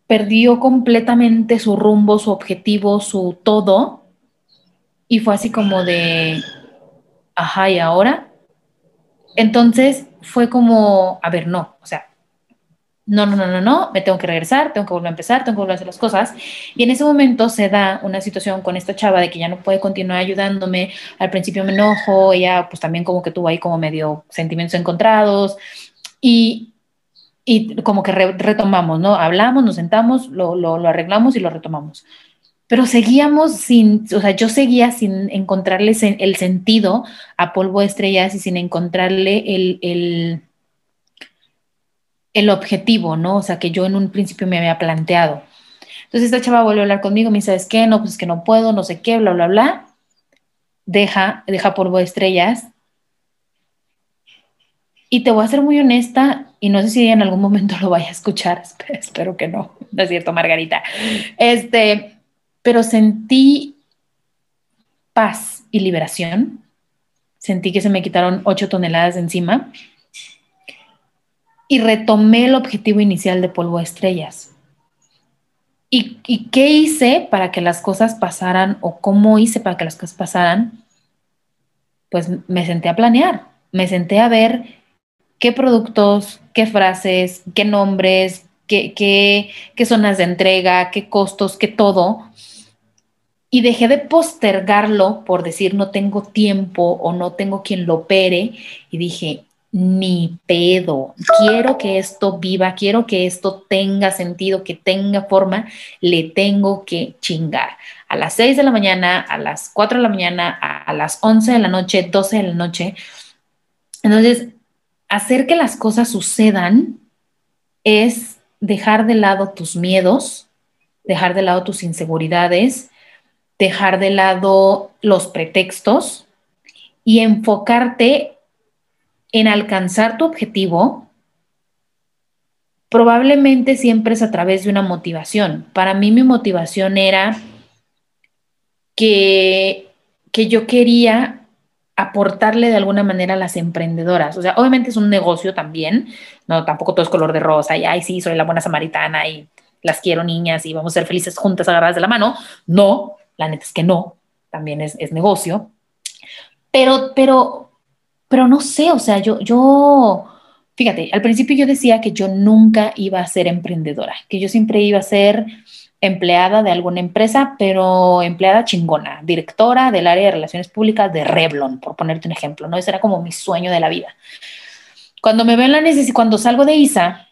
perdió completamente su rumbo, su objetivo, su todo. Y fue así como de, ajá, ¿y ahora? Entonces fue como, a ver, no, o sea, no, no, no, no, no, me tengo que regresar, tengo que volver a empezar, tengo que volver a hacer las cosas. Y en ese momento se da una situación con esta chava de que ya no puede continuar ayudándome. Al principio me enojo, ella pues también como que tuvo ahí como medio sentimientos encontrados. Y y como que retomamos, ¿no? Hablamos, nos sentamos, lo, lo, arreglamos y lo retomamos. Pero seguíamos sin, o sea, yo seguía sin encontrarle el sentido a polvo de estrellas y sin encontrarle el, el, el objetivo, ¿no? O sea, que yo en un principio me había planteado. Entonces esta chava volvió a hablar conmigo, me dice, ¿sabes qué? No, pues es que no puedo, no sé qué, bla, bla, bla. Deja, deja polvo de estrellas y te voy a ser muy honesta, y no sé si en algún momento lo vaya a escuchar, espero que no, no es cierto, Margarita. Este, pero sentí paz y liberación. Sentí que se me quitaron ocho toneladas de encima y retomé el objetivo inicial de polvo a estrellas. ¿Y, ¿Y, qué hice para que las cosas pasaran o cómo hice para que las cosas pasaran? Pues me senté a planear, me senté a ver qué productos, qué frases, qué nombres, qué, qué, zonas de entrega, qué costos, qué todo. Y dejé de postergarlo por decir no tengo tiempo o no tengo quien lo opere. Y dije, ni pedo, quiero que esto viva, quiero que esto tenga sentido, que tenga forma, le tengo que chingar. A las 6 de la mañana, a las 4 de la mañana, a las 11 de la noche, 12 de la noche. Entonces, hacer que las cosas sucedan es dejar de lado tus miedos, dejar de lado tus inseguridades, dejar de lado los pretextos y enfocarte en alcanzar tu objetivo, probablemente siempre es a través de una motivación. Para mí mi motivación era que, que yo quería aportarle de alguna manera a las emprendedoras. O sea, obviamente es un negocio también, no, tampoco todo es color de rosa y, ay, sí, soy la buena samaritana y las quiero niñas y vamos a ser felices juntas agarradas de la mano. No, la neta es que no, también es, es negocio. Pero, pero, pero no sé, o sea, yo, yo, fíjate, al principio yo decía que yo nunca iba a ser emprendedora, que yo siempre iba a ser empleada de alguna empresa, pero empleada chingona, directora del área de relaciones públicas de Revlon, por ponerte un ejemplo, ¿no? Ese era como mi sueño de la vida. Cuando me ven la necesidad, cuando salgo de ISA,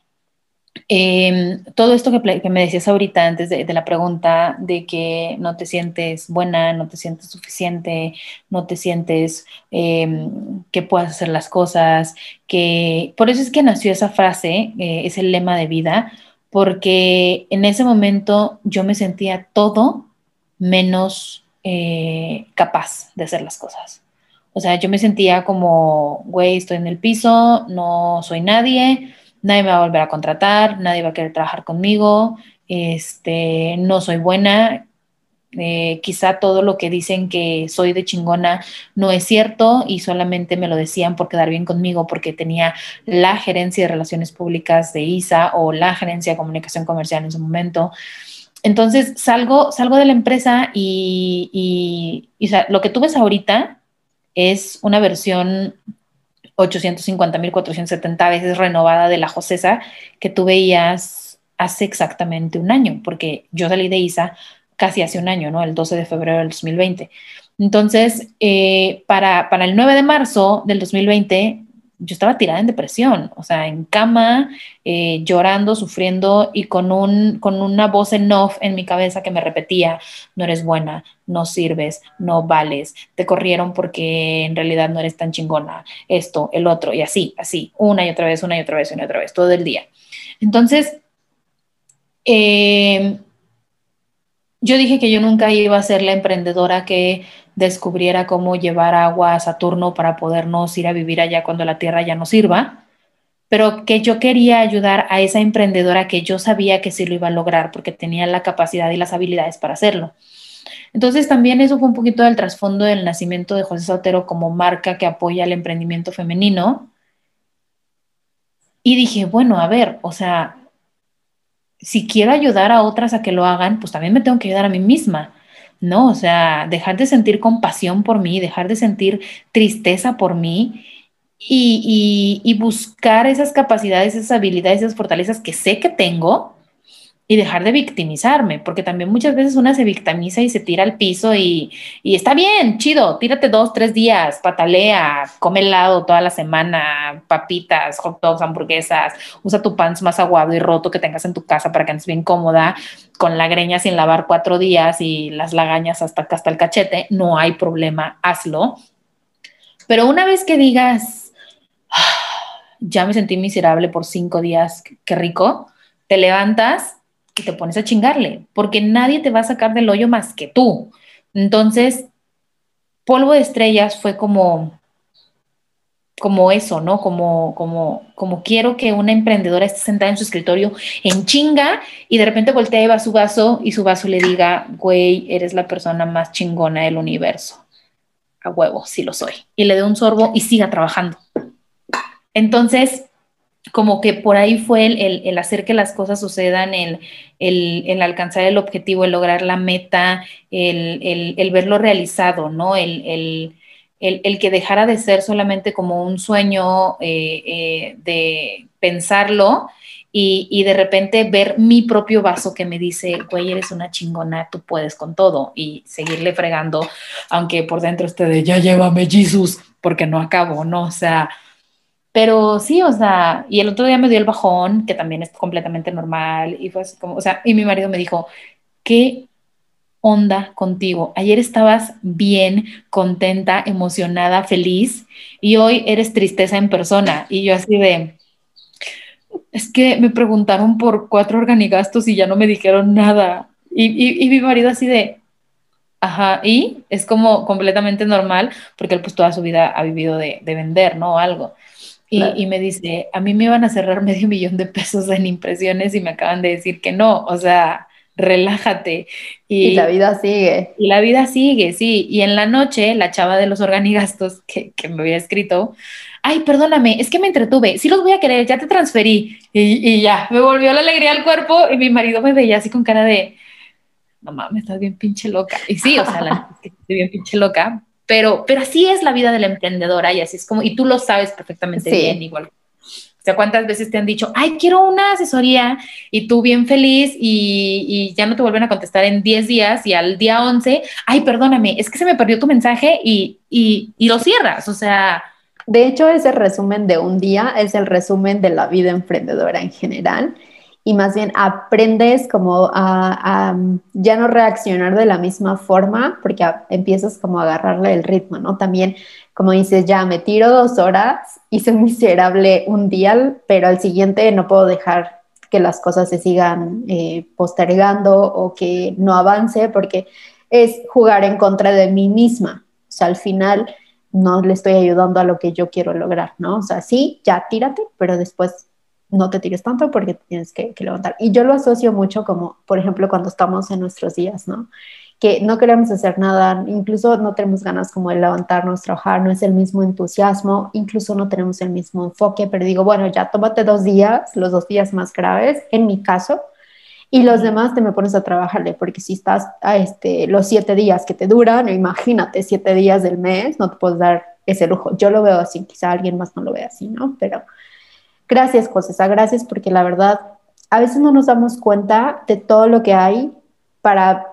Em, todo esto que, me decías ahorita antes de, la pregunta de que no te sientes buena, no te sientes suficiente, no te sientes em, que puedas hacer las cosas, que por eso es que nació esa frase, eh, es el lema de vida, porque en ese momento yo me sentía todo menos eh, capaz de hacer las cosas. O sea, yo me sentía como, güey, estoy en el piso, no soy nadie, nadie me va a volver a contratar, nadie va a querer trabajar conmigo, este, no soy buena, eh, quizá todo lo que dicen que soy de chingona no es cierto y solamente me lo decían por quedar bien conmigo porque tenía la gerencia de relaciones públicas de ISA o la gerencia de comunicación comercial en su momento. Entonces salgo, salgo de la empresa y, y, lo que tú ves ahorita es una versión 850.470 veces renovada de la Josesa que tú veías hace exactamente un año, porque yo salí de ISA casi hace un año, ¿no? El 12 de febrero del 2020. Entonces, eh, para, para el 9 de marzo del 2020, yo estaba tirada en depresión, o sea, en cama, eh, llorando, sufriendo y con, un, con una voz en off en mi cabeza que me repetía, no eres buena, no sirves, no vales, te corrieron porque en realidad no eres tan chingona, esto, el otro, y así, así, una y otra vez, una y otra vez, una y otra vez, todo el día. Entonces, eh, yo dije que yo nunca iba a ser la emprendedora que descubriera cómo llevar agua a Saturno para podernos ir a vivir allá cuando la Tierra ya no sirva, pero que yo quería ayudar a esa emprendedora que yo sabía que sí lo iba a lograr porque tenía la capacidad y las habilidades para hacerlo. Entonces también eso fue un poquito del trasfondo del nacimiento de José Sotero como marca que apoya el emprendimiento femenino. Y dije, bueno, a ver, o sea, si quiero ayudar a otras a que lo hagan, pues también me tengo que ayudar a mí misma, ¿no? O sea, dejar de sentir compasión por mí, dejar de sentir tristeza por mí y, y buscar esas capacidades, esas habilidades, esas fortalezas que sé que tengo y dejar de victimizarme, porque también muchas veces una se victimiza y se tira al piso y, está bien, chido, tírate dos, tres días, patalea, come helado toda la semana, papitas, hot dogs, hamburguesas, usa tu pants más aguado y roto que tengas en tu casa para que andes bien cómoda, con la greña sin lavar cuatro días y las lagañas hasta, hasta el cachete, no hay problema, hazlo. Pero una vez que digas, ah, ya me sentí miserable por cinco días, qué rico, te levantas y te pones a chingarle, porque nadie te va a sacar del hoyo más que tú. Entonces, polvo de estrellas fue como como eso, ¿no? Como, como, como quiero que una emprendedora esté sentada en su escritorio en chinga y de repente voltea y va su vaso y su vaso le diga, güey, eres la persona más chingona del universo. A huevo, sí lo soy. Y le dé un sorbo y siga trabajando. Entonces, como que por ahí fue el, hacer que las cosas sucedan, el, el, alcanzar el objetivo, el lograr la meta, el, verlo realizado, ¿no? El, que dejara de ser solamente como un sueño eh, eh, de pensarlo y, de repente ver mi propio vaso que me dice, güey, eres una chingona, tú puedes con todo y seguirle fregando, aunque por dentro esté de, ya llévame, Jesús, porque no acabo, ¿no? O sea, pero sí, o sea, y el otro día me dio el bajón, que también es completamente normal, y fue así como, o sea, y mi marido me dijo, ¿qué onda contigo? Ayer estabas bien, contenta, emocionada, feliz, y hoy eres tristeza en persona. Y yo así de, es que me preguntaron por cuatro organigastos y ya no me dijeron nada. Y, y mi marido así de, ajá, y es como completamente normal, porque él pues toda su vida ha vivido de, de vender, ¿no? Algo. Y, me dice, a mí me iban a cerrar medio millón de pesos en impresiones y me acaban de decir que no, o sea, relájate. Y, la vida sigue. Y la vida sigue, sí. Y en la noche, la chava de los organigastos que, que me había escrito, ay, perdóname, es que me entretuve, sí los voy a querer, ya te transferí. Y, y ya, me volvió la alegría al cuerpo y mi marido me veía así con cara de, no mames, estás bien pinche loca. Y sí, o sea, la, estoy bien pinche loca, pero, pero así es la vida de la emprendedora y así es como, y tú lo sabes perfectamente bien, igual. O sea, ¿cuántas veces te han dicho, ay, quiero una asesoría y tú bien feliz y, y ya no te vuelven a contestar en 10 días y al día 11, ay, perdóname, es que se me perdió tu mensaje y, y, y lo cierras, o sea... De hecho, ese resumen de un día es el resumen de la vida emprendedora en general. Y más bien aprendes como a, ya no reaccionar de la misma forma porque empiezas como a agarrarle el ritmo, ¿no? También como dices, ya me tiro dos horas, hice miserable un día, pero al siguiente no puedo dejar que las cosas se sigan eh, postergando o que no avance porque es jugar en contra de mí misma. O sea, al final no le estoy ayudando a lo que yo quiero lograr, ¿no? O sea, sí, ya tírate, pero después no te tires tanto porque tienes que, que levantar. Y yo lo asocio mucho como, por ejemplo, cuando estamos en nuestros días, ¿no? que no queremos hacer nada, incluso no tenemos ganas como de levantarnos, trabajar, no es el mismo entusiasmo, incluso no tenemos el mismo enfoque, pero digo, bueno, ya tómate dos días, los dos días más graves, en mi caso, y los demás te me pones a trabajarle, porque si estás a este, los siete días que te duran, imagínate, siete días del mes, no te puedes dar ese lujo. Yo lo veo así, quizá alguien más no lo vea así, ¿no? Pero gracias, José, gracias porque la verdad, a veces no nos damos cuenta de todo lo que hay para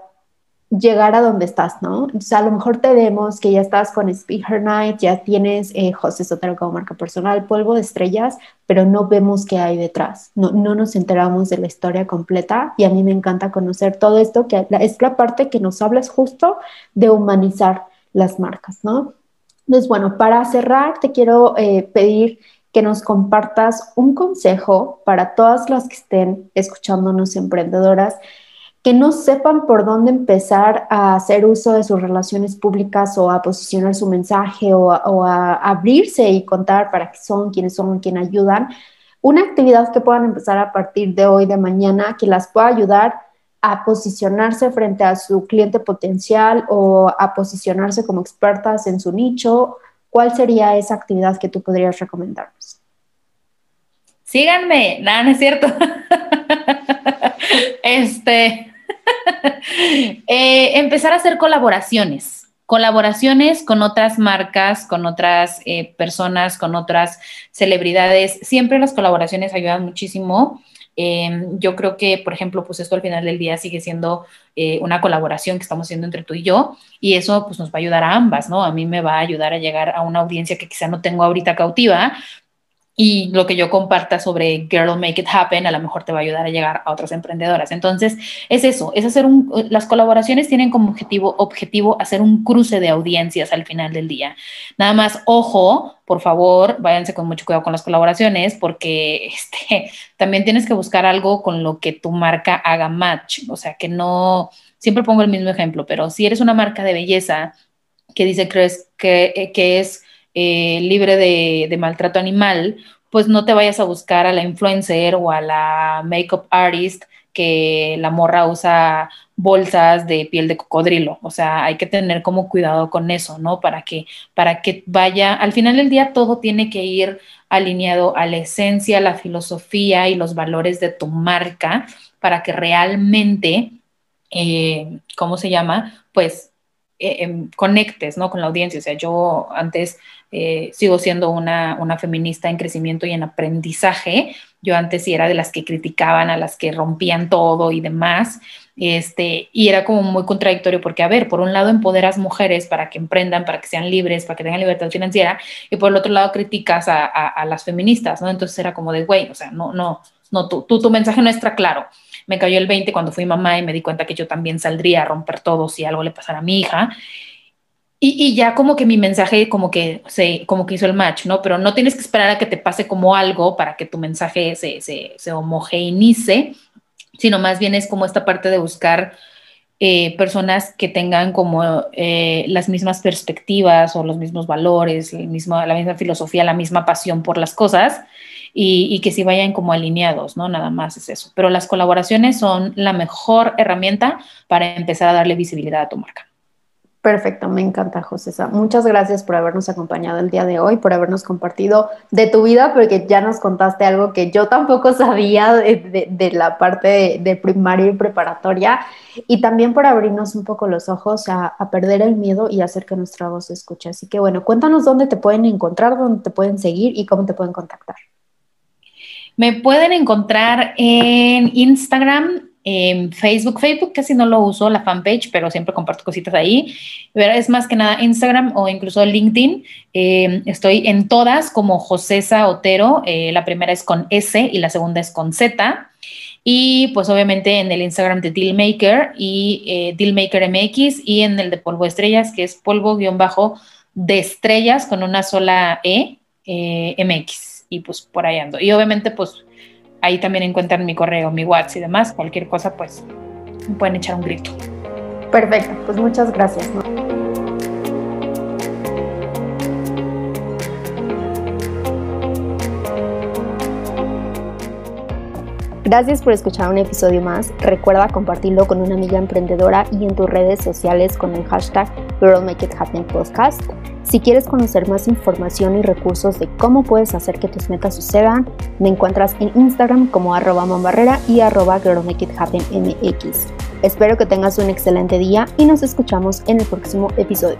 llegar a donde estás, ¿no? Entonces, a lo mejor te vemos que ya estás con Speaker Night, ya tienes eh, José Sotero como marca personal, polvo de estrellas, pero no vemos qué hay detrás, no, no nos enteramos de la historia completa y a mí me encanta conocer todo esto, que es la parte que nos hablas justo de humanizar las marcas, ¿no? Entonces, bueno, para cerrar, te quiero eh, pedir que nos compartas un consejo para todas las que estén escuchándonos emprendedoras que no sepan por dónde empezar a hacer uso de sus relaciones públicas o a posicionar su mensaje o a, abrirse y contar para qué son, quiénes son, quién ayudan. Una actividad que puedan empezar a partir de hoy, de mañana, que las pueda ayudar a posicionarse frente a su cliente potencial o a posicionarse como expertas en su nicho. ¿Cuál sería esa actividad que tú podrías recomendarnos? Síganme, nada, no es cierto. este, Eh, empezar a hacer colaboraciones, colaboraciones con otras marcas, con otras eh, personas, con otras celebridades. Siempre las colaboraciones ayudan muchísimo. Em, yo creo que, por ejemplo, pues esto al final del día sigue siendo eh, una colaboración que estamos haciendo entre tú y yo y eso pues nos va a ayudar a ambas, ¿no? A mí me va a ayudar a llegar a una audiencia que quizá no tengo ahorita cautiva, y lo que yo comparta sobre Girl Make It Happen a lo mejor te va a ayudar a llegar a otras emprendedoras. Entonces, es eso, es hacer un, las colaboraciones tienen como objetivo, objetivo hacer un cruce de audiencias al final del día. Nada más, ojo, por favor, váyanse con mucho cuidado con las colaboraciones porque este, también tienes que buscar algo con lo que tu marca haga match. O sea, que no, siempre pongo el mismo ejemplo, pero si eres una marca de belleza que dice crees que, que es eh, libre de, maltrato animal, pues no te vayas a buscar a la influencer o a la makeup artist que la morra usa bolsas de piel de cocodrilo. O sea, hay que tener como cuidado con eso, ¿no? Para que, para que vaya, al final del día todo tiene que ir alineado a la esencia, la filosofía y los valores de tu marca para que realmente, eh, ¿cómo se llama? Pues eh, em, conectes, ¿no? Con la audiencia. O sea, yo antes eh, sigo siendo una, feminista en crecimiento y en aprendizaje. Yo antes sí era de las que criticaban, a las que rompían todo y demás. Este, y era como muy contradictorio porque, a ver, por un lado empoderas mujeres para que emprendan, para que sean libres, para que tengan libertad financiera, y por el otro lado criticas a, las feministas, ¿no? Entonces era como de, güey, o sea, no, no, no, tú, tu mensaje no está claro. Me cayó el 20 cuando fui mamá y me di cuenta que yo también saldría a romper todo si algo le pasara a mi hija. Y, ya como que mi mensaje como que se, como que hizo el match, ¿no? Pero no tienes que esperar a que te pase como algo para que tu mensaje se, se, se homogeneice, sino más bien es como esta parte de buscar eh, personas que tengan como eh, las mismas perspectivas o los mismos valores, la misma filosofía, la misma pasión por las cosas y, y que sí vayan como alineados, ¿no? Nada más es eso. Pero las colaboraciones son la mejor herramienta para empezar a darle visibilidad a tu marca. Perfecto, me encanta, José. Muchas gracias por habernos acompañado el día de hoy, por habernos compartido de tu vida, porque ya nos contaste algo que yo tampoco sabía de, la parte de, primaria y preparatoria, y también por abrirnos un poco los ojos a, a, perder el miedo y hacer que nuestra voz se escuche. Así que bueno, cuéntanos dónde te pueden encontrar, dónde te pueden seguir y cómo te pueden contactar. Me pueden encontrar en Instagram en Facebook. Facebook casi no lo uso, la fanpage, pero siempre comparto cositas ahí. Es más que nada Instagram o incluso LinkedIn. Eh, estoy en todas como José Otero. Eh, la primera es con S y la segunda es con Z. Y pues obviamente en el Instagram de Dealmaker y eh, Dealmaker MX y en el de Polvo Estrellas, que es polvo-bajo de estrellas con una sola E, eh, MX. Y pues por ahí ando. Y obviamente pues ahí también encuentran mi correo, mi WhatsApp y demás. Cualquier cosa pues me pueden echar un grito. Perfecto, pues muchas gracias. Gracias por escuchar un episodio más. Recuerda compartirlo con una amiga emprendedora y en tus redes sociales con el hashtag Girl Make It Happen Podcast. Si quieres conocer más información y recursos de cómo puedes hacer que tus metas sucedan, me encuentras en Instagram como arroba mambarrera y arroba Girl. Espero que tengas un excelente día y nos escuchamos en el próximo episodio.